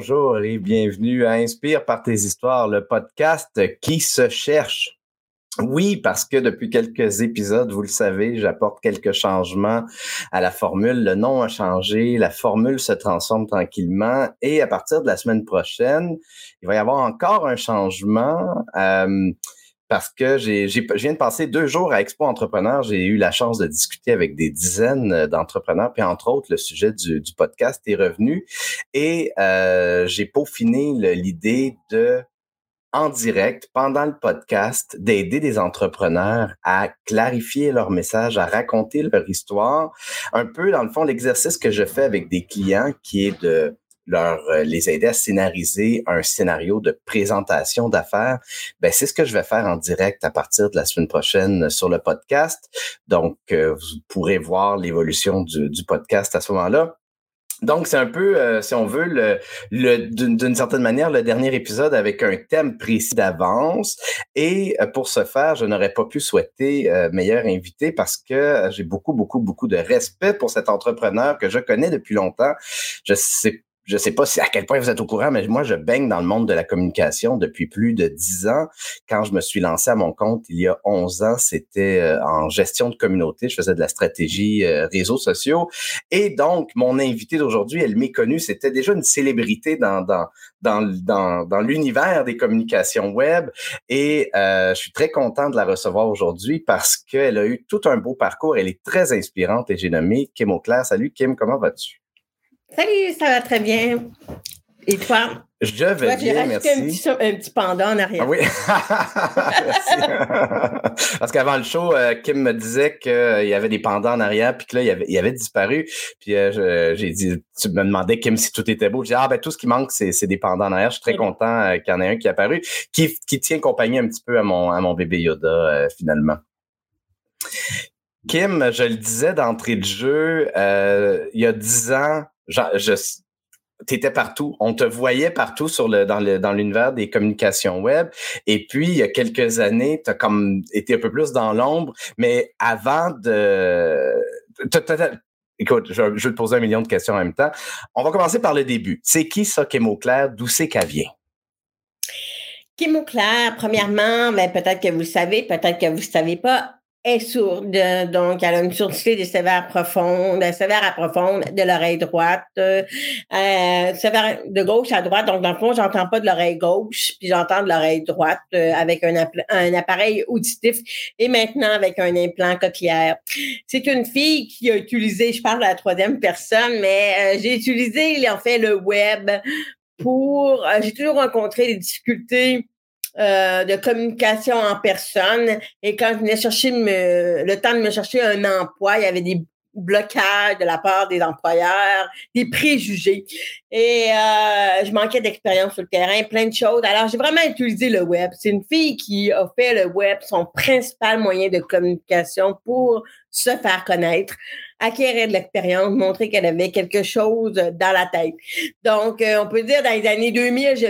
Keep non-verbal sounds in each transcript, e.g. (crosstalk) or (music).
Bonjour et bienvenue à Inspire par tes histoires, le podcast qui se cherche. Oui, parce que depuis quelques épisodes, vous le savez, j'apporte quelques changements à la formule. Le nom a changé, la formule se transforme tranquillement et à partir de la semaine prochaine, il va y avoir encore un changement. Euh, parce que j'ai, je viens de passer deux jours à Expo Entrepreneur. J'ai eu la chance de discuter avec des dizaines d'entrepreneurs, puis entre autres, le sujet du, podcast est revenu. Et euh, j'ai peaufiné l'idée de en direct pendant le podcast d'aider des entrepreneurs à clarifier leur message, à raconter leur histoire. Un peu, dans le fond, l'exercice que je fais avec des clients qui est de leur euh, les aider à scénariser un scénario de présentation d'affaires, ben c'est ce que je vais faire en direct à partir de la semaine prochaine sur le podcast. Donc euh, vous pourrez voir l'évolution du, du podcast à ce moment-là. Donc, c'est un peu, euh, si on veut, le, le d'une certaine manière, le dernier épisode avec un thème précis d'avance. Et pour ce faire, je n'aurais pas pu souhaiter meilleur invité parce que j'ai beaucoup, beaucoup, beaucoup de respect pour cet entrepreneur que je connais depuis longtemps. Je sais je ne sais pas à quel point vous êtes au courant, mais moi, je baigne dans le monde de la communication depuis plus de dix ans. Quand je me suis lancé à mon compte il y a 11 ans, c'était euh, en gestion de communauté. Je faisais de la stratégie euh, réseaux sociaux. Et donc, mon invité d'aujourd'hui, elle m'est connue. C'était déjà une célébrité dans l'univers des communications web. Et euh, je suis très content de la recevoir aujourd'hui parce qu'elle a eu tout un beau parcours. Elle est très inspirante et j'ai nommé Kim Auclair. Salut Kim, comment vas-tu? Salut, ça va très bien. Et toi? Je vais bien, merci. Un petit, un petit pendant en arrière. Ah oui. (laughs) Parce qu'avant le show, euh, Kim me disait qu'il y avait des pendants en arrière, puis que là, il avait, il avait disparu. Puis euh, j'ai dit, tu me demandais, Kim, si tout était beau. J'ai dit, ah, ben, tout ce qui manque, c'est des pendants en arrière. Je suis très content euh, qu'il y en ait un qui est apparu, qui, qui tient compagnie un petit peu à mon, à mon bébé Yoda, finalement. Kim, je le disais d'entrée de jeu, il y a dix ans, je, tu étais partout. On te voyait partout sur le, dans, le, dans l'univers des communications web. Et puis, il y a quelques années, tu as comme été un peu plus dans l'ombre. Mais avant de... Écoute, je, vais te poser un million de questions en même temps. On va commencer par le début. C'est qui ça, Kim Claire? D'où c'est qu'elle vient? Kim Claire, premièrement, ben, peut-être que vous le savez, peut-être que vous ne savez pas, est sourde, donc elle a une surdité des sévères profondes, sévère à profonde de l'oreille droite, euh, sévère de gauche à droite. Donc dans le fond, j'entends pas de l'oreille gauche, puis j'entends de l'oreille droite euh, avec un, un, appareil auditif et maintenant avec un implant cochléaire. C'est une fille qui a utilisé, je parle à la troisième personne, mais euh, j'ai utilisé en fait le web pour, euh, j'ai toujours rencontré des difficultés euh, de communication en personne. Et quand je venais chercher le temps de me chercher un emploi, il y avait des blocages de la part des employeurs, des préjugés. Et euh, je manquais d'expérience sur le terrain, plein de choses. Alors, j'ai vraiment utilisé le web. C'est une fille qui a fait le web son principal moyen de communication pour se faire connaître acquérir de l'expérience, montrer qu'elle avait quelque chose dans la tête. Donc, euh, on peut dire dans les années 2000, je,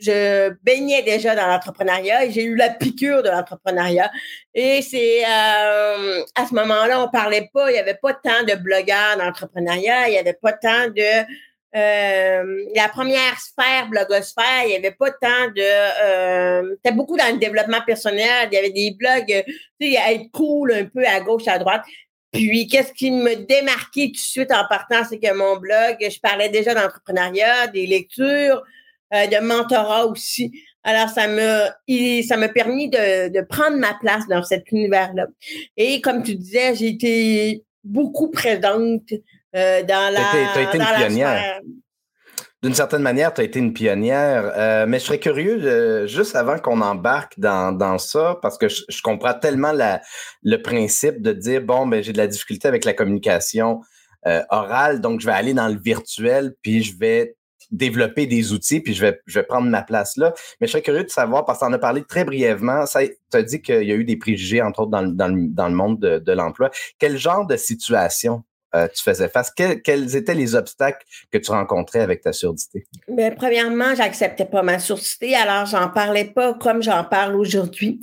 je baignais déjà dans l'entrepreneuriat et j'ai eu la piqûre de l'entrepreneuriat. Et c'est euh, à ce moment-là, on parlait pas, il y avait pas tant de blogueurs d'entrepreneuriat, il y avait pas tant de euh, la première sphère, blogosphère, il n'y avait pas tant de... Euh, C'était beaucoup dans le développement personnel. Il y avait des blogs, tu sais, être cool un peu à gauche, à droite. Puis, qu'est-ce qui me démarquait tout de suite en partant, c'est que mon blog, je parlais déjà d'entrepreneuriat, des lectures, euh, de mentorat aussi. Alors, ça m'a, ça m'a permis de, de prendre ma place dans cet univers-là. Et comme tu disais, j'ai été beaucoup présente euh, dans la. Tu as été une pionnière. D'une certaine manière, tu as été une pionnière, euh, mais je serais curieux, juste avant qu'on embarque dans, dans ça, parce que je, comprends tellement la, le principe de dire, bon, ben, j'ai de la difficulté avec la communication euh, orale, donc je vais aller dans le virtuel, puis je vais développer des outils, puis je vais, je vais prendre ma place là. Mais je serais curieux de savoir, parce que tu en as parlé très brièvement, tu as dit qu'il y a eu des préjugés, entre autres, dans, dans, dans le monde de, de l'emploi. Quel genre de situation euh, tu faisais face? quels étaient les obstacles que tu rencontrais avec ta surdité? Bien, premièrement, j'acceptais pas ma surdité, alors j'en parlais pas comme j'en parle aujourd'hui.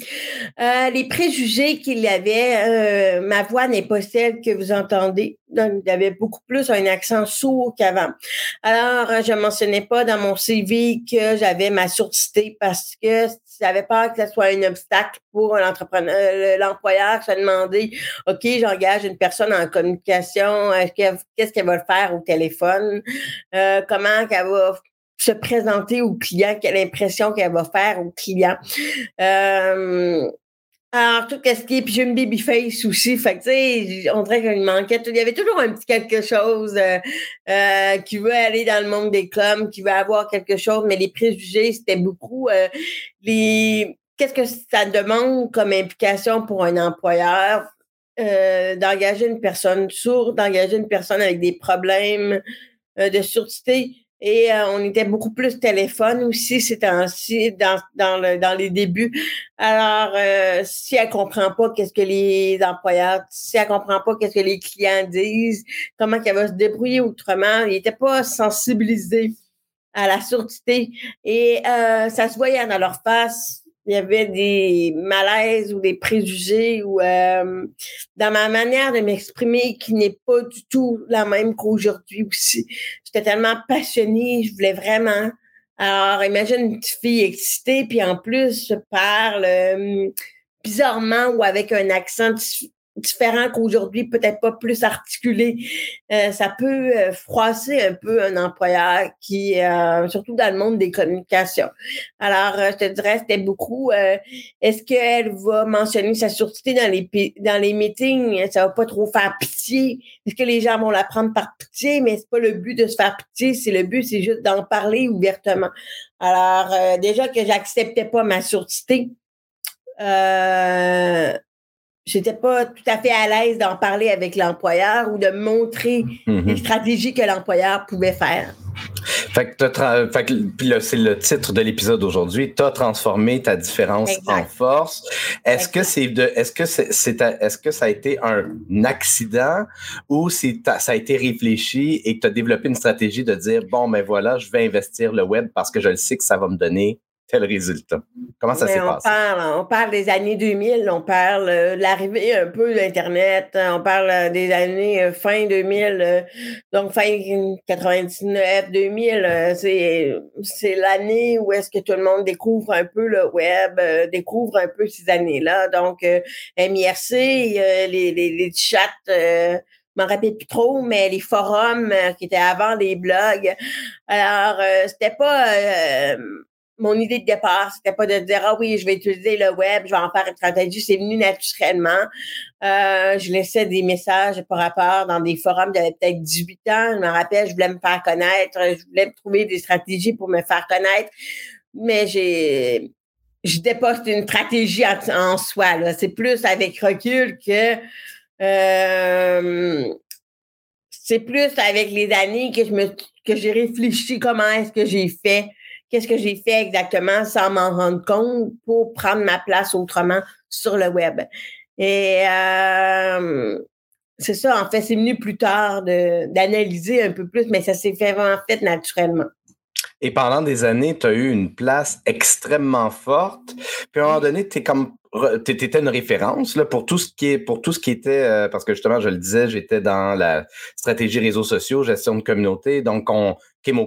Euh, les préjugés qu'il y avait, euh, ma voix n'est pas celle que vous entendez. il y avait beaucoup plus un accent sourd qu'avant. Alors, je mentionnais pas dans mon CV que j'avais ma surdité parce que j'avais peur que ce soit un obstacle pour l'entrepreneur, l'employeur se demander, OK, j'engage une personne en communication, qu'est-ce qu'elle va faire au téléphone, euh, comment qu'elle va se présenter au client, quelle impression qu'elle va faire au client? Euh, alors, tout ce qui est, puis j'ai une baby face aussi, fait que, tu sais, on dirait qu'il manquait, il y avait toujours un petit quelque chose euh, euh, qui veut aller dans le monde des clubs, qui veut avoir quelque chose, mais les préjugés, c'était beaucoup euh, les... Qu'est-ce que ça demande comme implication pour un employeur d'engager une personne sourde, d'engager une personne avec des problèmes de surdité? Et euh, on était beaucoup plus téléphone aussi ces temps-ci, dans, dans, le, dans les débuts. Alors, euh, si elle comprend pas qu'est-ce que les employeurs, si elle comprend pas qu'est-ce que les clients disent, comment qu'elle va se débrouiller autrement, ils n'étaient pas sensibilisés à la surdité. Et euh, ça se voyait dans leur face il y avait des malaises ou des préjugés ou euh, dans ma manière de m'exprimer qui n'est pas du tout la même qu'aujourd'hui aussi. J'étais tellement passionnée, je voulais vraiment. Alors, imagine une petite fille excitée, puis en plus, je parle euh, bizarrement ou avec un accent différent qu'aujourd'hui, peut-être pas plus articulé. Euh, ça peut euh, froisser un peu un employeur qui, euh, surtout dans le monde des communications. Alors, je te dirais, c'était beaucoup. Est-ce qu'elle va mentionner sa sûreté dans les dans les meetings? Ça va pas trop faire pitié. Est-ce que les gens vont la prendre par pitié? Mais c'est pas le but de se faire pitié. C'est le but, c'est juste d'en parler ouvertement. Alors, déjà que j'acceptais pas ma sûreté. Euh, j'étais pas tout à fait à l'aise d'en parler avec l'employeur ou de montrer mhm. les stratégies que l'employeur pouvait faire. Fait que, fait que là, c'est le titre de l'épisode d'aujourd'hui. Tu as transformé ta différence en force. Est-ce que c'est de, est-ce que c'est, est-ce que ça a été un accident ou c'est, ça a été réfléchi et que tu as développé une stratégie de dire, bon, ben voilà, je vais investir le web parce que je le sais que ça va me donner tel résultat? Comment ça s'est passé? Parle, on parle des années 2000, on parle euh, de l'arrivée un peu d'Internet, on parle euh, des années euh, fin 2000, donc fin 99, 2000, c'est, l'année où est-ce que tout le monde découvre un peu le web, découvre un peu ces années-là. Donc, MIRC, les, les, les chats, je m'en rappelle plus trop, mais les forums qui étaient avant les blogs. Alors, c'était pas mon idée de départ, c'était pas de dire ah oui, je vais utiliser le web, je vais en faire une stratégie. C'est venu naturellement. Euh, je laissais des messages par rapport dans des forums. J'avais peut-être 18 ans. Je me rappelle, je voulais me faire connaître. Je voulais trouver des stratégies pour me faire connaître. Mais j'ai, je dépose une stratégie en, soi. C'est plus avec recul que euh, c'est plus avec les années que je me que j'ai réfléchi comment est-ce que j'ai fait qu'est-ce que j'ai fait exactement sans m'en rendre compte pour prendre ma place autrement sur le web? Et euh, c'est ça, en fait, c'est venu plus tard d'analyser un peu plus, mais ça s'est fait vraiment fait naturellement. Et pendant des années, tu as eu une place extrêmement forte. Puis à un moment donné, tu comme étais une référence là, pour tout ce qui est pour tout ce qui était euh, parce que justement je le disais j'étais dans la stratégie réseaux sociaux gestion de communauté donc on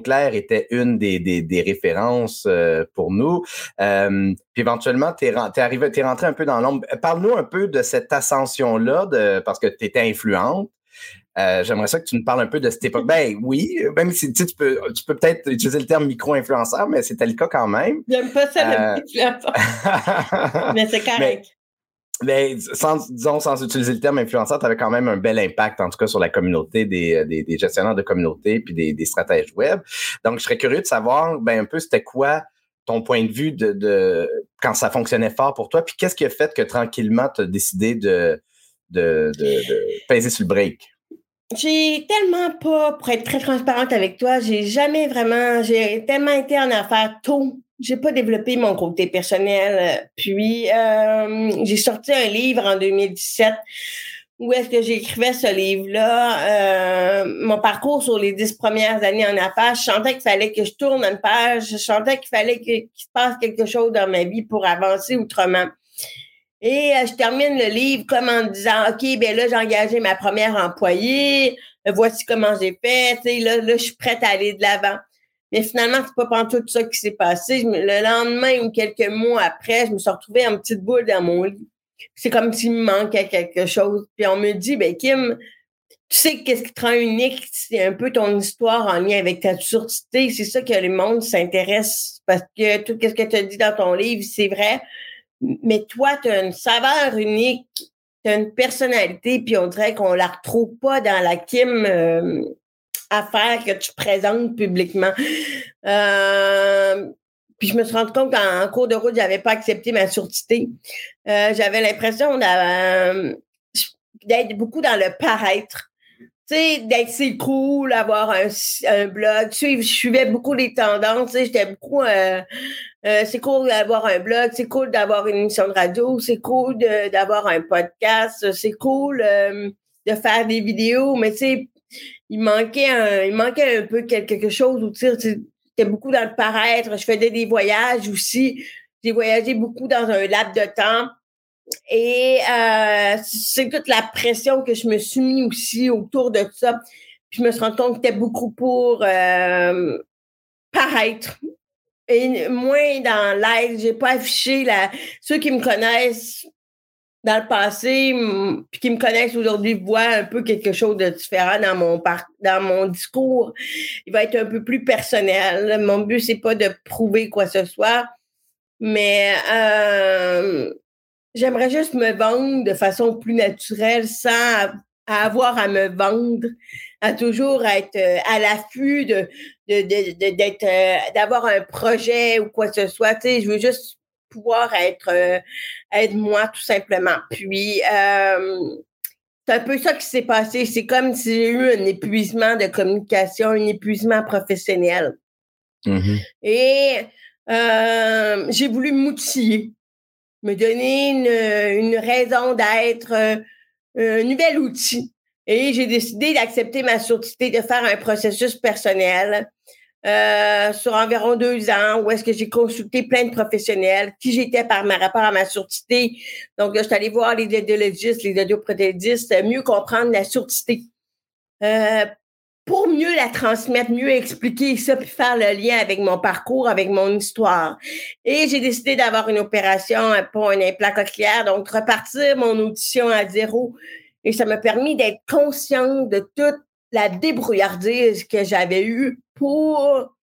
Claire était une des, des, des références euh, pour nous euh, puis éventuellement tu es, es, arrivé t'es rentré un peu dans l'ombre parle-nous un peu de cette ascension là de parce que tu étais influente euh, j'aimerais ça que tu nous parles un peu de cette époque. Ben oui, même si tu peux, tu peux peut-être utiliser le terme micro-influenceur, mais c'était le cas quand même. J'aime pas ça, le (laughs) mais c'est correct. Mais, sans, disons, sans utiliser le terme influenceur, tu avais quand même un bel impact, en tout cas, sur la communauté des, des, des gestionnaires de communauté puis des, des, stratèges web. Donc, je serais curieux de savoir ben, un peu c'était quoi ton point de vue de, quand ça fonctionnait fort pour toi, puis qu'est-ce qui a fait que tranquillement tu as décidé de, de, de, de peser sur le break? J'ai tellement pas, pour être très transparente avec toi, j'ai jamais vraiment, j'ai tellement été en affaires tôt. J'ai pas développé mon côté personnel. Puis, euh, j'ai sorti un livre en 2017 où est-ce que j'écrivais ce livre-là, euh, mon parcours sur les dix premières années en affaires, je sentais qu'il fallait que je tourne une page, je sentais qu'il fallait qu'il se passe quelque chose dans ma vie pour avancer autrement. Et euh, je termine le livre comme en disant, OK, ben là, j'ai engagé ma première employée, voici comment j'ai fait, là, là, je suis prête à aller de l'avant. Mais finalement, c'est pas tout ça qui s'est passé. Le lendemain ou quelques mois après, je me suis retrouvée en petite boule dans mon lit. C'est comme s'il me manquait quelque chose. Puis on me dit, ben Kim, tu sais qu'est-ce qui te rend unique, c'est un peu ton histoire en lien avec ta surdité. C'est ça que le monde s'intéresse parce que tout ce que tu as dit dans ton livre, c'est vrai. Mais toi, tu as une saveur unique, tu as une personnalité, puis on dirait qu'on la retrouve pas dans la Kim euh, affaire que tu présentes publiquement. Euh, puis je me suis rendu compte qu'en cours de route, j'avais pas accepté ma surdité. Euh, j'avais l'impression d'être beaucoup dans le paraître. Tu sais, d'être c'est cool, avoir un, blog. je suivais beaucoup les tendances. J'étais beaucoup euh, c'est cool d'avoir un blog, c'est cool d'avoir une émission de radio, c'est cool d'avoir un podcast, c'est cool euh, de faire des vidéos, mais tu sais, il manquait un, il manquait un peu quelque chose où c'était beaucoup dans le paraître. Je faisais des voyages aussi. J'ai voyagé beaucoup dans un laps de temps. Et euh, c'est toute la pression que je me suis mis aussi autour de ça. Puis je me suis rendu compte que c'était beaucoup pour paraître et moins dans l'aide. J'ai pas affiché la. Ceux qui me connaissent dans le passé, puis qui me connaissent aujourd'hui, voient un peu quelque chose de différent dans mon dans mon discours. Il va être un peu plus personnel. Mon but, c'est pas de prouver quoi que ce soit, mais euh, j'aimerais juste me vendre de façon plus naturelle sans avoir à me vendre, à toujours être euh, à l'affût de, d'être euh, d'avoir un projet ou quoi que ce soit. Tu sais, je veux juste pouvoir être euh, être moi tout simplement. Puis c'est un peu ça qui s'est passé. C'est comme si j'ai eu un épuisement de communication, un épuisement professionnel. Mm-hmm. Et j'ai voulu m'outiller, me donner une, une raison d'être, un nouvel outil. Et j'ai décidé d'accepter ma surdité, de faire un processus personnel euh, sur environ deux ans où est-ce que j'ai consulté plein de professionnels, qui j'étais par ma rapport à ma surdité. Donc, je suis allée voir les audiologistes, les audioprothédistes, mieux comprendre la surdité. Euh, pour mieux la transmettre, mieux expliquer ça, puis faire le lien avec mon parcours, avec mon histoire. Et j'ai décidé d'avoir une opération pour un implant cochléaire, donc repartir mon audition à zéro. Et ça m'a permis d'être consciente de toute la débrouillardise que j'avais eue pour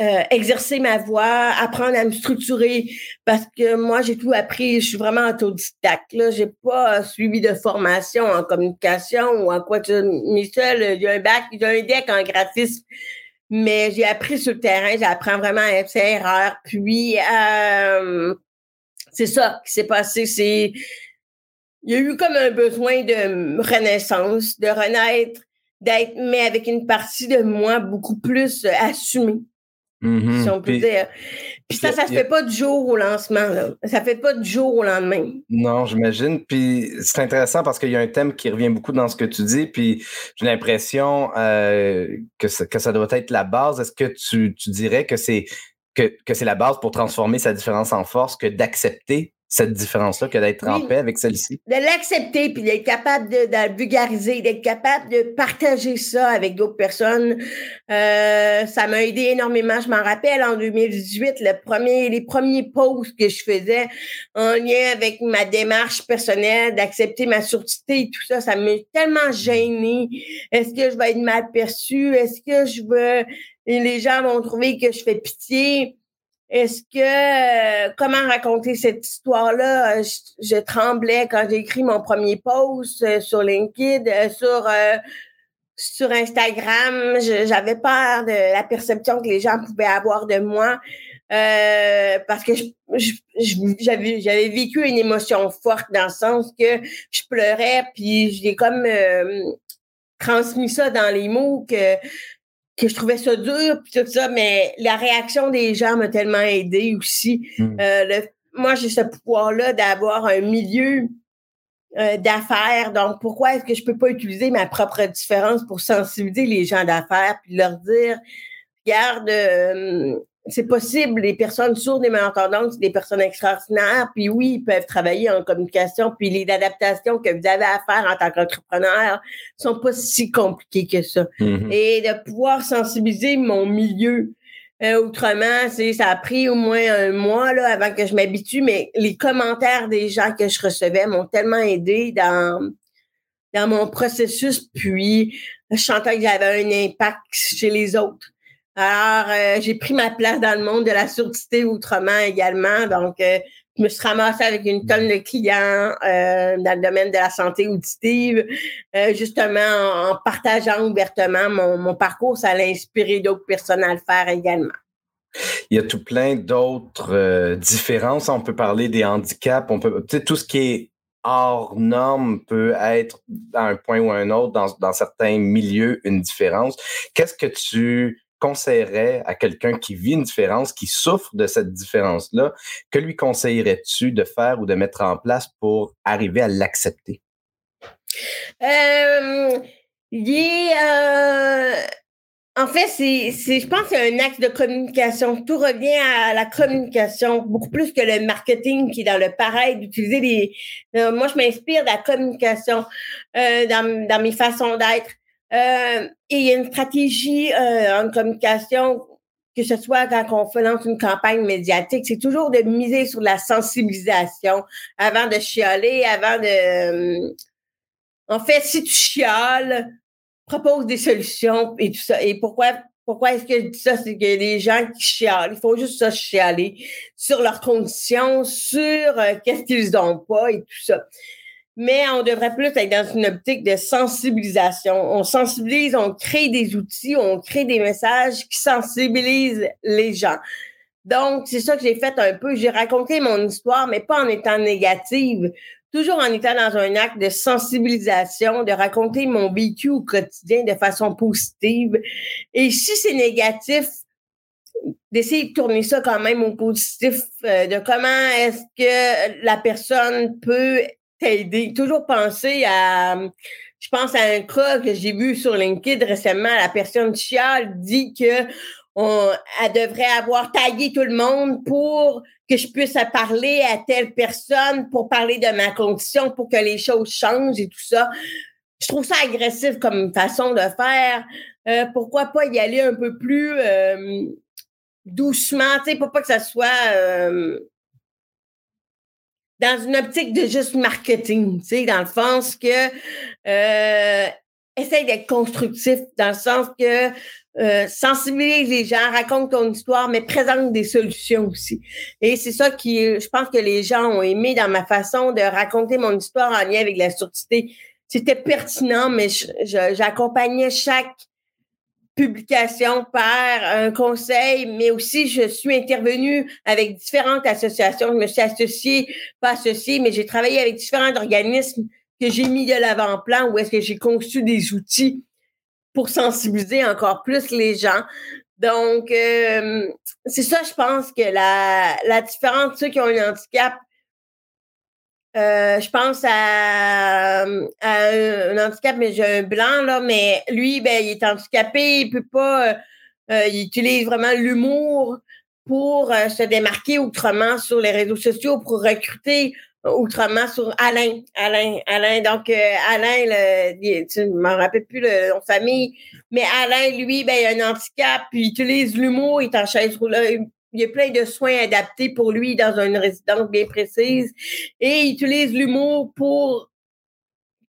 euh, exercer ma voix, apprendre à me structurer, parce que moi, j'ai tout appris, je suis vraiment autodidacte. Là, j'ai pas suivi de formation en communication ou en quoi mais seul, il y a un bac, a un deck en graphisme, mais j'ai appris sur le terrain, j'apprends vraiment à faire erreur. Puis, euh, c'est ça qui s'est passé, c'est il y a eu comme un besoin de renaissance, de renaître, d'être, mais avec une partie de moi beaucoup plus euh, assumée. Mm-hmm. Si on peut dire. Puis ça, ça se fait pas du jour au lancement. Là. Ça fait pas du jour au lendemain. Non, j'imagine. Puis c'est intéressant parce qu'il y a un thème qui revient beaucoup dans ce que tu dis. Puis j'ai l'impression euh, que, ça, que ça doit être la base. Est-ce que tu, tu dirais que c'est que, que c'est la base pour transformer sa différence en force que d'accepter cette différence-là que d'être en paix avec celle-ci? De l'accepter, puis d'être capable de, de vulgariser, d'être capable de partager ça avec d'autres personnes. Euh, ça m'a aidé énormément. Je m'en rappelle en 2018, le premier, les premiers posts que je faisais en lien avec ma démarche personnelle, d'accepter ma surdité et tout ça, ça m'a tellement gêné. Est-ce que je vais être mal perçue? Est-ce que je veux... Et les gens vont trouver que je fais pitié? Est-ce que euh, comment raconter cette histoire-là? Je, tremblais quand j'ai écrit mon premier post euh, sur LinkedIn, euh, sur Instagram. J'avais peur de la perception que les gens pouvaient avoir de moi. parce que j'avais j'avais vécu une émotion forte dans le sens que je pleurais puis j'ai comme transmis ça dans les mots que que je trouvais ça dur, puis tout ça, mais la réaction des gens m'a tellement aidé aussi. Hmm. Euh, moi, j'ai ce pouvoir-là d'avoir un milieu euh, d'affaires. Donc, pourquoi est-ce que je peux pas utiliser ma propre différence pour sensibiliser les gens d'affaires puis leur dire, regarde, euh, c'est possible. Les personnes sourdes et malentendantes, c'est des personnes extraordinaires. Puis oui, ils peuvent travailler en communication. Puis les adaptations que vous avez à faire en tant qu'entrepreneur sont pas si compliquées que ça. Mhm. Et de pouvoir sensibiliser mon milieu. Euh, autrement, c'est ça a pris au moins un mois là avant que je m'habitue, mais les commentaires des gens que je recevais m'ont tellement aidé dans dans mon processus. Puis je sentais que j'avais un impact chez les autres. Alors, euh, j'ai pris ma place dans le monde de la surdité autrement également. Donc, euh, je me suis ramassée avec une tonne de clients euh, dans le domaine de la santé auditive, justement en, partageant ouvertement mon, parcours. Ça a inspiré d'autres personnes à le faire également. Il y a tout plein d'autres différences. On peut parler des handicaps, on peut, tout ce qui est hors norme peut être à un point ou à un autre dans certains milieux une différence. Qu'est-ce que tu conseillerais à quelqu'un qui vit une différence, qui souffre de cette différence-là, que lui conseillerais-tu de faire ou de mettre en place pour arriver à l'accepter? Euh, euh, en fait, je pense que c'est un axe de communication. Tout revient à la communication, beaucoup plus que le marketing qui est dans le pareil, d'utiliser les. Euh, moi, je m'inspire de la communication dans, dans mes façons d'être. Euh, et il y a une stratégie euh, en communication, que ce soit quand on lance une campagne médiatique, c'est toujours de miser sur la sensibilisation avant de chialer, avant de. Euh, en fait, si tu chiales, propose des solutions et tout ça. Et pourquoi pourquoi est-ce que je dis ça? C'est que les gens qui chialent, il faut juste ça chialer sur leurs conditions, sur qu'est-ce qu'ils n'ont pas et tout ça mais on devrait plus être dans une optique de sensibilisation. On sensibilise, on crée des outils, on crée des messages qui sensibilisent les gens. Donc, c'est ça que j'ai fait un peu. J'ai raconté mon histoire, mais pas en étant négative, toujours en étant dans un acte de sensibilisation, de raconter mon vécu au quotidien de façon positive. Et si c'est négatif, d'essayer de tourner ça quand même au positif, euh, de comment est-ce que la personne peut t'aider. Toujours penser à, je pense à un cas que j'ai vu sur LinkedIn récemment. La personne chiale dit que on, elle devrait avoir tagué tout le monde pour que je puisse parler à telle personne pour parler de ma condition, pour que les choses changent et tout ça. Je trouve ça agressif comme façon de faire. Euh, pourquoi pas y aller un peu plus euh, doucement, tu sais, pour pas que ça soit euh, dans une optique de juste marketing, tu sais, dans le sens que euh, essaye d'être constructif, dans le sens que euh, sensibilise les gens, raconte ton histoire, mais présente des solutions aussi. Et c'est ça qui, je pense que les gens ont aimé dans ma façon de raconter mon histoire en lien avec la surdité. C'était pertinent, mais j'accompagnais chaque publication par un conseil, mais aussi je suis intervenue avec différentes associations. Je me suis associée, pas associée, mais j'ai travaillé avec différents organismes que j'ai mis de l'avant-plan où est-ce que j'ai conçu des outils pour sensibiliser encore plus les gens. Donc, euh, c'est ça, je pense que la, la différence de ceux qui ont un handicap euh, je pense à, un handicap, mais j'ai un blanc, là, mais lui, ben, il est handicapé, il peut pas, euh, euh il utilise vraiment l'humour pour se démarquer autrement sur les réseaux sociaux, pour recruter autrement sur Alain. Alain, Alain. Donc, Alain, le, tu ne m'en rappelles plus le nom de famille, mais Alain, lui, ben, il a un handicap, puis il utilise l'humour, il est en chaise roulante, il y a plein de soins adaptés pour lui dans une résidence bien précise et il utilise l'humour pour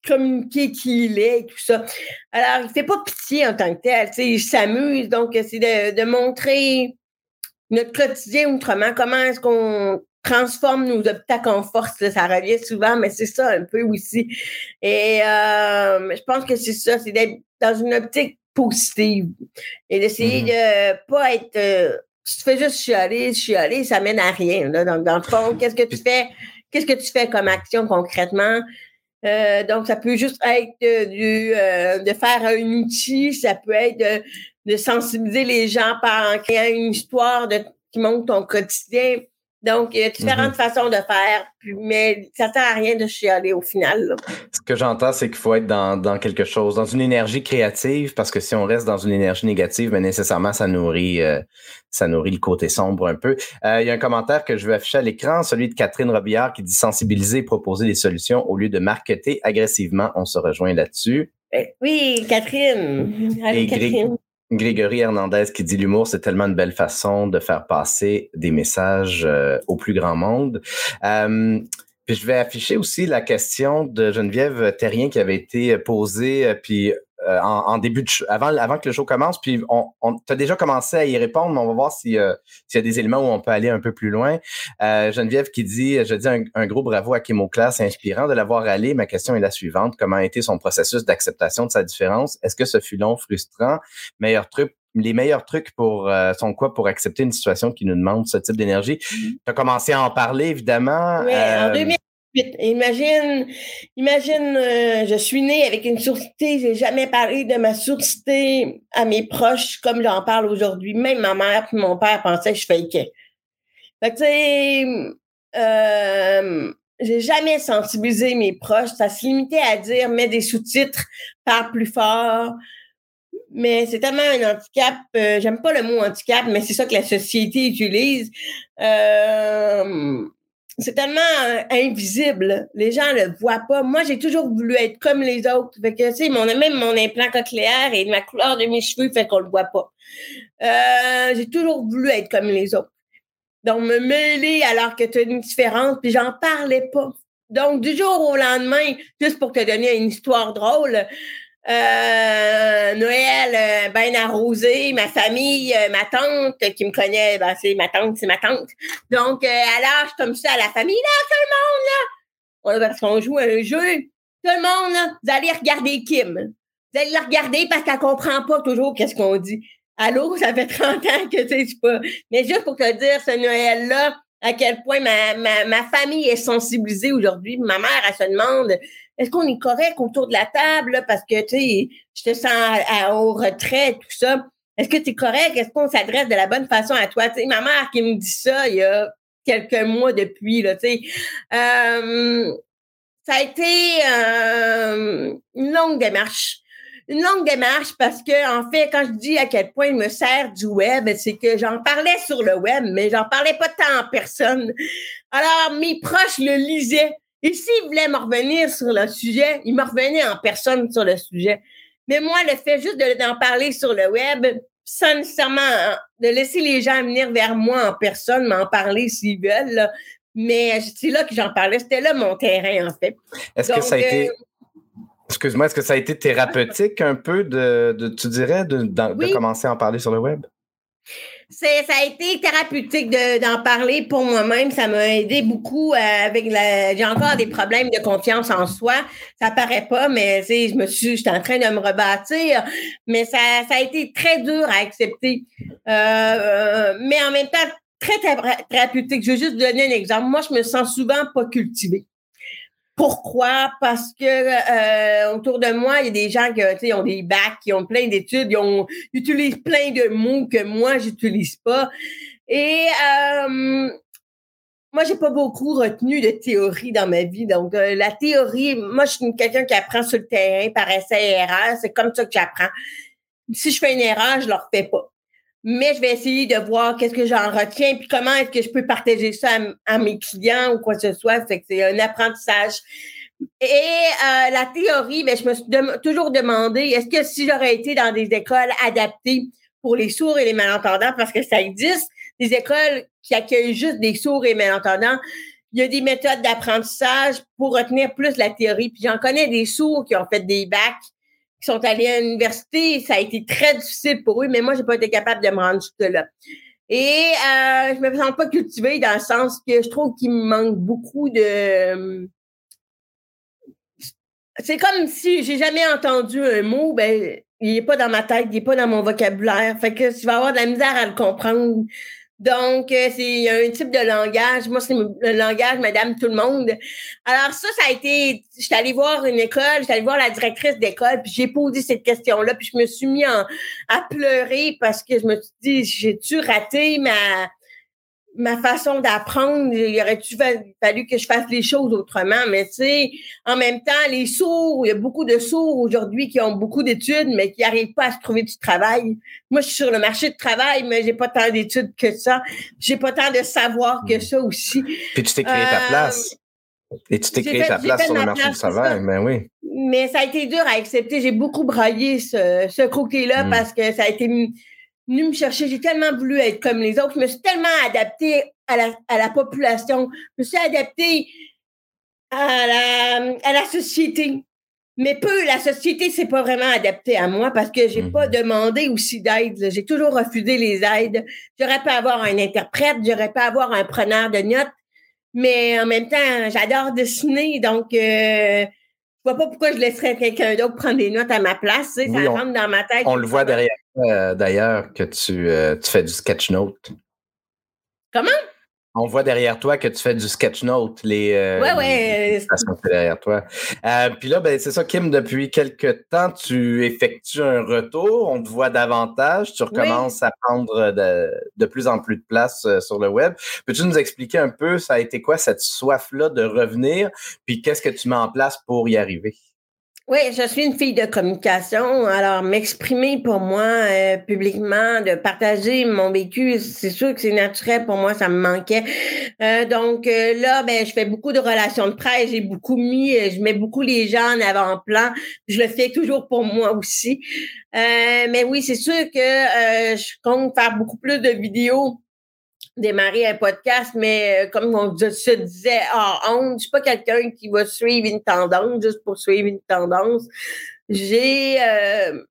communiquer qui il est et tout ça. Alors, il fait pas pitié en tant que tel, il s'amuse. Donc, c'est de, de, montrer notre quotidien autrement, comment est-ce qu'on transforme nos obstacles en force. ça revient souvent, mais c'est ça un peu aussi. Et euh, je pense que c'est ça, c'est d'être dans une optique positive et d'essayer mm-hmm. de pas être... Euh, tu fais juste chialer, chialer, ça mène à rien. Là. Donc, dans le fond, (laughs) qu'est-ce que tu fais? Qu'est-ce que tu fais comme action concrètement? Euh, donc, ça peut juste être de, euh, de faire un outil, ça peut être de, de sensibiliser les gens par en créant une histoire de, qui montre ton quotidien. Donc, il y a différentes mm-hmm. façons de faire, mais ça sert à rien de chialer au final. Ce que j'entends, c'est qu'il faut être dans, quelque chose, dans une énergie créative, parce que si on reste dans une énergie négative, mais nécessairement, ça nourrit, euh, ça nourrit le côté sombre un peu. Euh, il y a un commentaire que je vais afficher à l'écran, celui de Catherine Robillard qui dit sensibiliser et proposer des solutions au lieu de marketer agressivement. On se rejoint là-dessus. Eh oui, Catherine. Catherine. Grégory Hernandez qui dit l'humour, c'est tellement une belle façon de faire passer des messages euh, au plus grand monde. Euh, puis je vais afficher aussi la question de Geneviève Terrien qui avait été posée, euh, puis euh, en, début de avant, avant que le show commence. Puis on, on as déjà commencé à y répondre, mais on va voir s'il y a des éléments où on peut aller un peu plus loin. Euh, Geneviève qui dit, je dis un, gros bravo à Kim c'est inspirant de l'avoir allé. Ma question est la suivante. Comment a été son processus d'acceptation de sa différence? Est-ce que ce fut long, frustrant? Meilleur truc les meilleurs trucs pour euh, sont quoi pour accepter une situation qui nous demande ce type d'énergie? Mm-hmm. Tu as commencé à en parler, évidemment. Oui, en 2000, Imagine, imagine, euh, je suis née avec une sourdité, j'ai jamais parlé de ma sourdité à mes proches comme j'en parle aujourd'hui. Même ma mère et mon père pensaient que je fakeais. Fait que, tu sais, euh, j'ai jamais sensibilisé mes proches. Ça se limitait à dire, mets des sous-titres, parle plus fort. Mais c'est tellement un handicap. Euh, j'aime pas le mot handicap, mais c'est ça que la société utilise. Euh, c'est tellement euh, invisible. Les gens le voient pas. Moi, j'ai toujours voulu être comme les autres. Fait que, tu sais, mon, même mon implant cochléaire et ma couleur de mes cheveux fait qu'on le voit pas. Euh, j'ai toujours voulu être comme les autres. Donc, me mêler alors que tu as une différence, puis j'en parlais pas. Donc, du jour au lendemain, juste pour te donner une histoire drôle, euh, Noël euh, ben arrosé, ma famille, euh, ma tante qui me connaît, ben, c'est ma tante, c'est ma tante. Donc, à l'âge comme ça, à la famille, là, tout le monde, là, parce qu'on joue un jeu, tout le monde, là, vous allez regarder Kim. Vous allez la regarder parce qu'elle comprend pas toujours qu'est-ce qu'on dit. Allô, ça fait 30 ans que tu sais pas. Mais juste pour te dire, ce Noël-là, à quel point ma, ma, ma famille est sensibilisée aujourd'hui. Ma mère, elle se demande est-ce qu'on est correct autour de la table parce que, tu sais, je te sens au retrait, tout ça. Est-ce que tu es correct? Est-ce qu'on s'adresse de la bonne façon à toi? Tu ma mère qui me dit ça il y a quelques mois depuis, là, tu sais. Euh, ça a été euh, une longue démarche. Une longue démarche parce que, en fait, quand je dis à quel point il me sert du web, c'est que j'en parlais sur le web, mais j'en parlais pas tant en personne. Alors, mes proches le lisaient. Et s'il voulait me revenir sur le sujet, il me revenait en personne sur le sujet. Mais moi, le fait juste d'en parler sur le web, sans nécessairement hein, de laisser les gens venir vers moi en personne, m'en parler s'ils veulent, mais c'est là que j'en parlais. C'était là mon terrain, en fait. Est-ce que ça a été. Euh, excuse-moi, est-ce que ça a été thérapeutique un peu de, tu dirais, de, de commencer à en parler sur le web? Ça a été thérapeutique d'en parler pour moi-même. Ça m'a aidé beaucoup euh, avec la. J'ai encore des problèmes de confiance en soi. Ça paraît pas, mais je me suis, j'étais en train de me rebâtir. Mais ça, ça a été très dur à accepter. Euh, mais en même temps, très thérapeutique. Je vais juste donner un exemple. Moi, je me sens souvent pas cultivée. Pourquoi? Parce que euh, autour de moi, il y a des gens qui ont des bacs, qui ont plein d'études, ils, utilisent plein de mots que moi, j'utilise pas. Et euh, moi, j'ai pas beaucoup retenu de théorie dans ma vie. Donc, euh, la théorie, moi, je suis quelqu'un qui apprend sur le terrain par essai et erreur. C'est comme ça que j'apprends. Si je fais une erreur, je ne le refais pas mais je vais essayer de voir qu'est-ce que j'en retiens, puis comment est-ce que je peux partager ça à, mes clients ou quoi que ce soit. Fait que c'est un apprentissage. Et euh, la théorie, ben, je me suis toujours demandé, est-ce que si j'aurais été dans des écoles adaptées pour les sourds et les malentendants, parce que ça existe, des écoles qui accueillent juste des sourds et malentendants, il y a des méthodes d'apprentissage pour retenir plus la théorie. Puis j'en connais des sourds qui ont fait des bacs qui sont allés à l'université, ça a été très difficile pour eux, mais moi, j'ai pas été capable de me rendre jusque-là. Et euh, je me sens pas cultivée dans le sens que je trouve qu'il me manque beaucoup de. C'est comme si j'ai jamais entendu un mot, ben il est pas dans ma tête, il est pas dans mon vocabulaire. Fait que je vais avoir de la misère à le comprendre. Donc, euh, c'est un type de langage. Moi, c'est le langage Madame Tout le monde. Alors, ça, ça a été. J'étais allée voir une école, j'étais allée voir la directrice d'école, puis j'ai posé cette question-là, puis je me suis mis à pleurer parce que je me suis dit, j'ai-tu raté ma ma façon d'apprendre, il aurait-tu fallu que je fasse les choses autrement, mais tu sais, en même temps, les sourds, il y a beaucoup de sourds aujourd'hui qui ont beaucoup d'études, mais qui n'arrivent pas à se trouver du travail. Moi, je suis sur le marché du travail, mais j'ai pas tant d'études que ça. J'ai pas tant de savoir que ça aussi. Puis tu t'es créé ta euh, place. Et tu t'es créé ta place sur le marché du travail, ben oui. Mais ça a été dur à accepter. J'ai beaucoup braillé ce, ce croquet-là hmm. parce que ça a été venu me chercher. J'ai tellement voulu être comme les autres. Je me suis tellement adaptée à la, à la population. Je me suis adaptée à la, à la société. Mais peu, la société s'est pas vraiment adaptée à moi parce que j'ai pas mhm. demandé aussi d'aide. J'ai toujours refusé les aides. J'aurais pu avoir un interprète, j'aurais pu avoir un preneur de notes, mais en même temps, j'adore dessiner, donc euh, je vois pas pourquoi je laisserais quelqu'un d'autre prendre des notes à ma place. ça rentre dans ma tête. On le voit derrière euh, d'ailleurs que tu, euh, tu fais du sketch note. Comment? On voit derrière toi que tu fais du sketch note, les. Euh, ouais, ouais. derrière toi. Euh, puis là, ben, c'est ça, Kim, depuis quelques temps, tu effectues un retour, on te voit davantage, tu recommences à prendre de, de, plus en plus de place sur le web. Peux-tu nous expliquer un peu, ça a été quoi cette soif-là de revenir, puis qu'est-ce que tu mets en place pour y arriver? Oui, je suis une fille de communication. Alors, m'exprimer pour moi euh, publiquement, de partager mon vécu, c'est sûr que c'est naturel pour moi, ça me manquait. Euh, donc euh, là, ben, je fais beaucoup de relations de presse. J'ai beaucoup mis, je mets beaucoup les gens en avant-plan. Je le fais toujours pour moi aussi. mais oui, c'est sûr que je compte faire beaucoup plus de vidéos démarrer un podcast, mais euh, comme on se disait, ah, on, je suis pas quelqu'un qui va suivre une tendance juste pour suivre une tendance. J'ai, euh,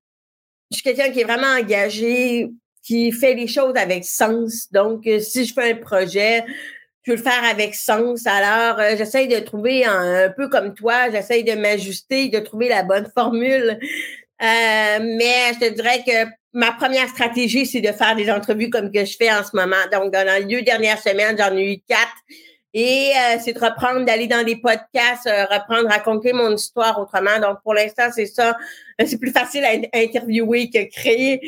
je suis quelqu'un qui est vraiment engagé, qui fait les choses avec sens. Donc, euh, si je fais un projet, je veux le faire avec sens. Alors, j'essaye de trouver un, peu comme toi, j'essaye de m'ajuster, de trouver la bonne formule. mais je te dirais que ma première stratégie, c'est de faire des entrevues comme que je fais en ce moment. Donc, dans les deux dernières semaines, j'en ai eu quatre. Et euh, c'est de reprendre, d'aller dans des podcasts, euh, reprendre, raconter mon histoire autrement. Donc, pour l'instant, c'est ça. Euh, c'est plus facile à interviewer que créer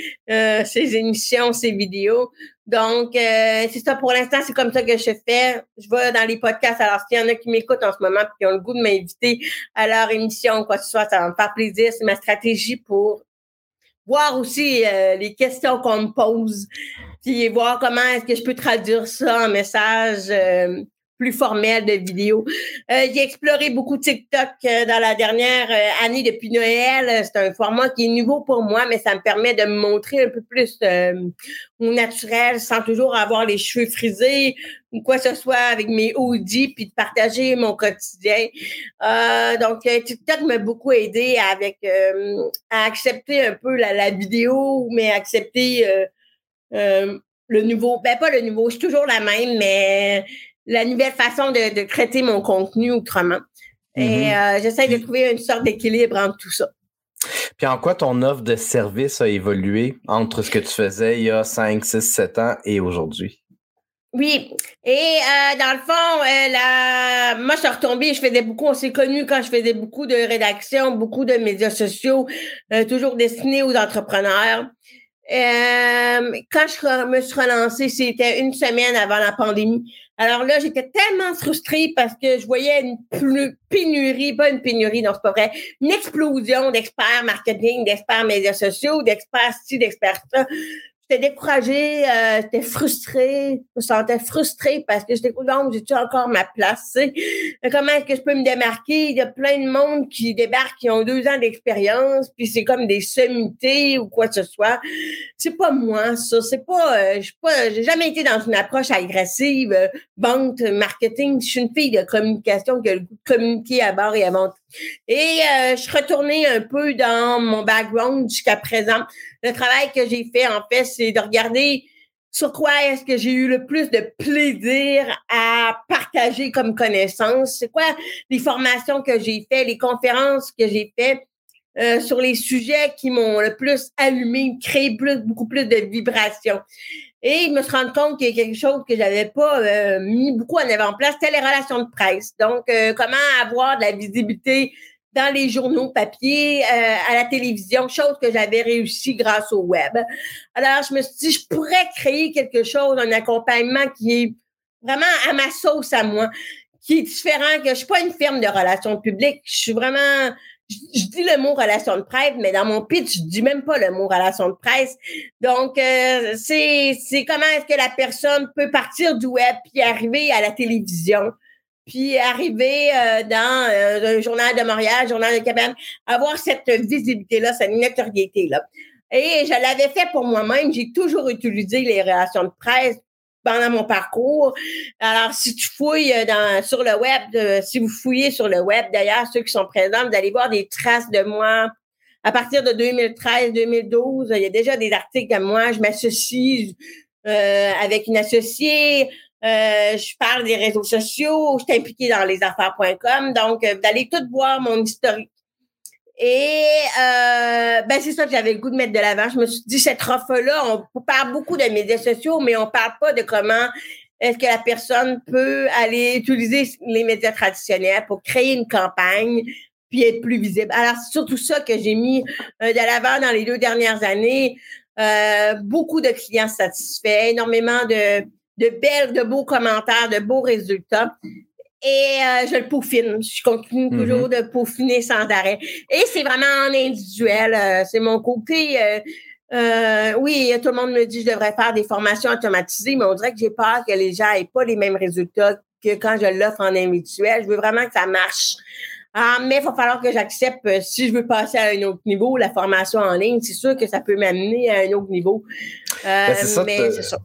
ces émissions, ces vidéos. Donc, c'est ça. Pour l'instant, c'est comme ça que je fais. Je vais dans les podcasts. Alors, s'il y en a qui m'écoutent en ce moment et qui ont le goût de m'inviter à leur émission, quoi que ce soit, ça va me faire plaisir. C'est ma stratégie pour voir aussi euh, les questions qu'on me pose, puis voir comment est-ce que je peux traduire ça en message euh, plus formel de vidéo. Euh, j'ai exploré beaucoup TikTok dans la dernière année depuis Noël. C'est un format qui est nouveau pour moi, mais ça me permet de me montrer un peu plus au naturel sans toujours avoir les cheveux frisés ou quoi que ce soit avec mes hoodies puis de partager mon quotidien. Euh, donc, euh, TikTok m'a beaucoup aidé avec euh, à accepter un peu la, vidéo, mais accepter le nouveau. Ben, pas le nouveau, je suis toujours la même, mais la nouvelle façon de, de traiter mon contenu autrement. Et mm-hmm. j'essaie de trouver une sorte d'équilibre entre tout ça. Puis en quoi ton offre de service a évolué entre ce que tu faisais il y a 5, 6, 7 ans et aujourd'hui? Oui. Et euh, dans le fond, euh, la... moi, je suis retombée, je faisais beaucoup, on s'est connus quand je faisais beaucoup de rédaction, beaucoup de médias sociaux, euh, toujours destinés aux entrepreneurs. quand je me suis relancée, c'était une semaine avant la pandémie. Alors là, j'étais tellement frustrée parce que je voyais une pénurie, pas une pénurie, non, c'est pas vrai, une explosion d'experts marketing, d'experts médias sociaux, d'experts ci, d'experts ça. J'étais découragée, euh, j'étais frustrée, je me sentais frustrée parce que j'étais donc j'ai-tu encore ma place, Comment est-ce que je peux me démarquer? Il y a plein de monde qui débarque, qui ont deux ans d'expérience, puis c'est comme des sommités ou quoi que ce soit. C'est pas moi, ça. C'est pas, euh, je pas, j'ai jamais été dans une approche agressive, euh, vente, marketing. Je suis une fille de communication qui a le goût de communiquer à bord et à vente. Et euh, je retournée un peu dans mon background jusqu'à présent le travail que j'ai fait, en fait, c'est de regarder sur quoi est-ce que j'ai eu le plus de plaisir à partager comme connaissance. C'est quoi les formations que j'ai fait, les conférences que j'ai fait euh, sur les sujets qui m'ont le plus allumé, créé plus, beaucoup plus de vibrations. Et je me suis rendu compte qu'il y a quelque chose que j'avais pas euh, mis beaucoup en avant-place, c'était les relations de presse. Donc, euh, comment avoir de la visibilité dans les journaux papier, euh, à la télévision, chose que j'avais réussi grâce au web. Alors, je me suis dit, je pourrais créer quelque chose, un accompagnement qui est vraiment à ma sauce à moi, qui est différent, que je suis pas une firme de relations publiques. Je suis vraiment, je, dis le mot relation de presse, mais dans mon pitch, je dis même pas le mot relation de presse. Donc, euh, c'est, c'est comment est-ce que la personne peut partir du web puis arriver à la télévision puis arriver euh, dans euh, un journal de Montréal, journal de Québec, avoir cette visibilité-là, cette notoriété-là. Et je l'avais fait pour moi-même. J'ai toujours utilisé les relations de presse pendant mon parcours. Alors, si tu fouilles dans, sur le web, si vous fouillez sur le web, d'ailleurs, ceux qui sont présents, vous allez voir des traces de moi. À partir de 2013-2012, il y a déjà des articles de moi. Je m'associe euh, avec une associée. Euh, je parle des réseaux sociaux, je suis impliquée dans les affaires.com. Donc, euh, vous allez tout voir mon historique. Et euh, ben c'est ça que j'avais le goût de mettre de l'avant. Je me suis dit, cette offre-là, on parle beaucoup de médias sociaux, mais on parle pas de comment est-ce que la personne peut aller utiliser les médias traditionnels pour créer une campagne puis être plus visible. Alors, c'est surtout ça que j'ai mis de l'avant dans les deux dernières années. beaucoup de clients satisfaits, énormément de de belles, de beaux commentaires, de beaux résultats. Et euh, je le peaufine. Je continue mm-hmm. toujours de peaufiner sans arrêt. Et c'est vraiment en individuel. Euh, c'est mon côté. Euh, oui, tout le monde me dit que je devrais faire des formations automatisées, mais on dirait que j'ai peur que les gens aient pas les mêmes résultats que quand je l'offre en individuel. Je veux vraiment que ça marche. Ah, mais il va falloir que j'accepte, si je veux passer à un autre niveau, la formation en ligne, c'est sûr que ça peut m'amener à un autre niveau. Ben, mais c'est ça.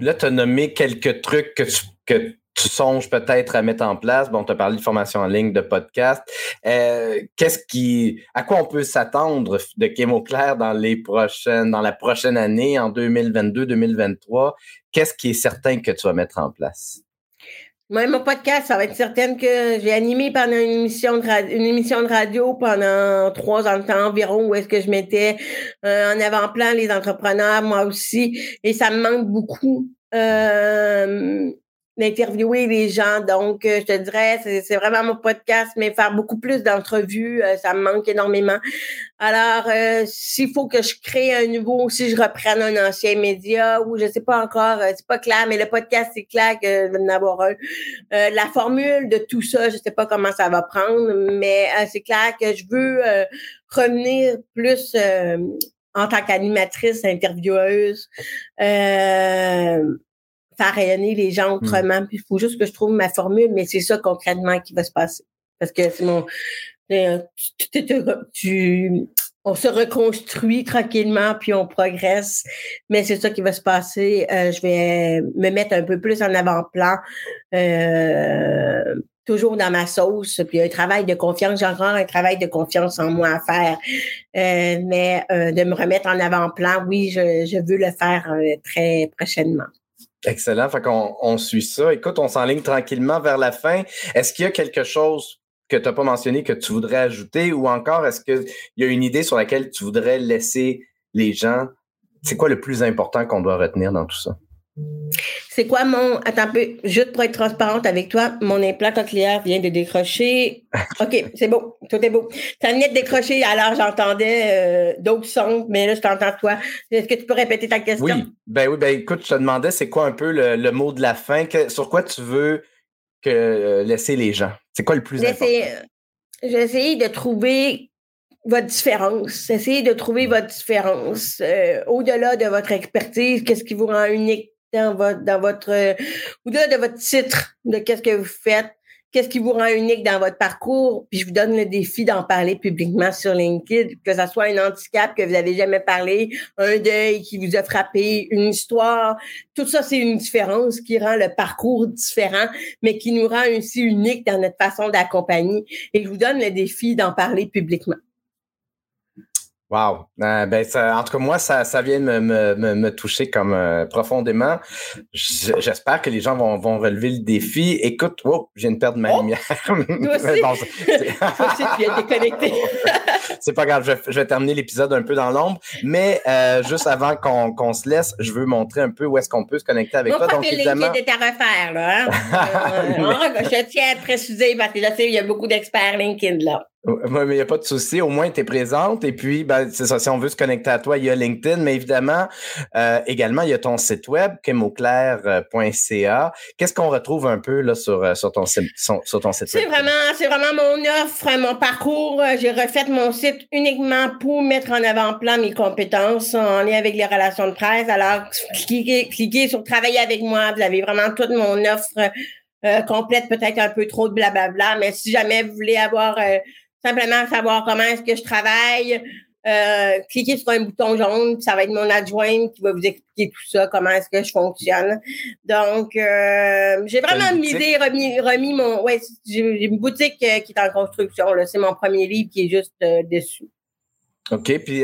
Là, tu as nommé quelques trucs que tu, que tu songes peut-être à mettre en place. Bon, tu as parlé de formation en ligne, de podcast. Euh, qu'est-ce qui, à quoi on peut s'attendre de Kémo Claire dans les prochaines, dans la prochaine année, en 2022-2023? Qu'est-ce qui est certain que tu vas mettre en place? Moi, mon podcast, ça va être certaine que j'ai animé pendant une émission de radio, une émission de radio pendant trois ans de temps environ où est-ce que je mettais euh, en avant-plan les entrepreneurs, moi aussi, et ça me manque beaucoup. Euh, d'interviewer les gens. Donc, euh, je te dirais, c'est vraiment mon podcast, mais faire beaucoup plus d'entrevues, euh, ça me manque énormément. Alors, euh, s'il faut que je crée un nouveau, si je reprenne un ancien média, ou je sais pas encore, c'est pas clair, mais le podcast, c'est clair que je vais en avoir un. la formule de tout ça, je sais pas comment ça va prendre, mais c'est clair que je veux revenir plus en tant qu'animatrice, intervieweuse. Euh, faire rayonner les gens hmm. autrement. Il faut juste que je trouve ma formule, mais c'est ça concrètement qui va se passer. Parce que c'est mon. Euh, tu, on se reconstruit tranquillement, puis on progresse. Mais c'est ça qui va se passer. Euh, je vais me mettre un peu plus en avant-plan. Euh, toujours dans ma sauce, puis un travail de confiance, j'ai encore un travail de confiance en moi à faire, mais de me remettre en avant-plan, oui, je, je veux le faire très prochainement. Excellent. Fait qu'on on suit ça. Écoute, on s'enligne tranquillement vers la fin. Est-ce qu'il y a quelque chose que tu n'as pas mentionné que tu voudrais ajouter ou encore est-ce qu'il y a une idée sur laquelle tu voudrais laisser les gens? C'est quoi le plus important qu'on doit retenir dans tout ça? C'est quoi mon. Attends un peu, juste pour être transparente avec toi, mon implant cochléaire vient de décrocher. (laughs) OK, c'est beau, tout est beau. Ça venait de décrocher, alors j'entendais euh, d'autres sons, mais là, je t'entends toi. Est-ce que tu peux répéter ta question? Oui, ben oui, ben écoute, je te demandais, c'est quoi un peu le, mot de la fin? sur quoi tu veux que, euh, laisser les gens? C'est quoi le plus important? J'ai essayé de trouver votre différence. Essayez de trouver votre différence. Euh, au-delà de votre expertise, qu'est-ce qui vous rend unique? Dans votre, dans votre euh, au-delà de votre titre, de qu'est-ce que vous faites, qu'est-ce qui vous rend unique dans votre parcours, puis je vous donne le défi d'en parler publiquement sur LinkedIn, que ce soit un handicap que vous avez jamais parlé, un deuil qui vous a frappé, une histoire, tout ça c'est une différence qui rend le parcours différent, mais qui nous rend aussi unique dans notre façon d'accompagner. Et je vous donne le défi d'en parler publiquement. Wow. Euh, ben, en tout cas, moi, ça, ça vient me, me, me toucher comme euh, profondément. J'espère que les gens vont, vont relever le défi. Écoute, oh, je viens de perdre ma oh! lumière. c'est pas grave, je, vais terminer l'épisode un peu dans l'ombre. Mais euh, juste avant qu'on se laisse, je veux montrer un peu où est-ce qu'on peut se connecter avec toi. Donc, évidemment... est à refaire, là. Hein? (laughs) je tiens à préciser parce que là, il y a beaucoup d'experts LinkedIn là. Oui, mais il n'y a pas de souci. Au moins, tu es présente. Et puis, ben, c'est ça. Si on veut se connecter à toi, il y a LinkedIn, mais évidemment, euh, également, il y a ton site web, chemoclair.ca. Qu'est-ce qu'on retrouve un peu là, sur, euh, sur, ton, sur ton site web? C'est vraiment, vraiment mon offre, mon parcours. J'ai refait mon site uniquement pour mettre en avant-plan mes compétences en lien avec les relations de presse. Alors, cliquez, cliquez sur Travailler avec moi. Vous avez vraiment toute mon offre euh, complète, peut-être un peu trop de blablabla. Mais si jamais vous voulez avoir simplement savoir comment est-ce que je travaille. Euh, cliquez sur un bouton jaune, ça va être mon adjoint qui va vous expliquer tout ça, comment est-ce que je fonctionne. Donc, euh, j'ai vraiment misé, remis, remis mon... Ouais, j'ai une boutique euh, qui est en construction. C'est mon premier livre qui est juste dessus. OK, puis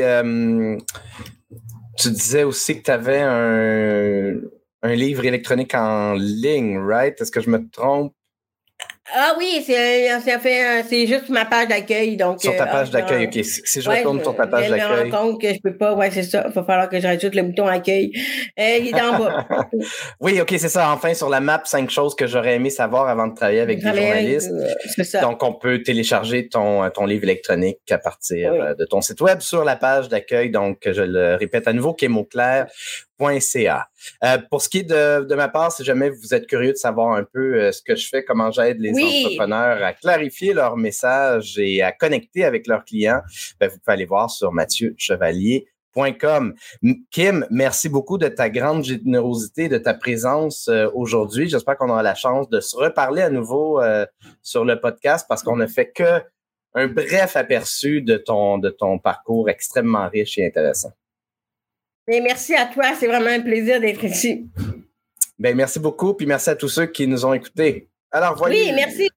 tu disais aussi que tu avais un, un livre électronique en ligne, right? Est-ce que je me trompe? Ah oui, c'est juste ma page d'accueil. Donc, sur ta euh, page d'accueil, OK. Si je retourne sur ta page d'accueil. Je me rends compte que je peux pas. Ouais, c'est ça. Il va falloir que je rajoute le bouton accueil. Euh, il est en bas. (laughs) oui, OK, c'est ça. Enfin, sur la map, cinq choses que j'aurais aimé savoir avant de travailler avec des journalistes. c'est ça. Donc, on peut télécharger ton, ton livre électronique à partir euh, de ton site web sur la page d'accueil. Donc, je le répète à nouveau, qui est Euh, pour ce qui est de, de, ma part, si jamais vous êtes curieux de savoir un peu euh, ce que je fais, comment j'aide les entrepreneurs à clarifier leur message et à connecter avec leurs clients, ben, vous pouvez aller voir sur mathieuchevalier.com. Kim, merci beaucoup de ta grande générosité, de ta présence euh, aujourd'hui. J'espère qu'on aura la chance de se reparler à nouveau sur le podcast parce qu'on ne fait que un bref aperçu de ton, de ton parcours extrêmement riche et intéressant. Merci à toi, c'est vraiment un plaisir d'être ici. Ben, merci beaucoup, puis merci à tous ceux qui nous ont écoutés. Alors, voyez. Oui, merci.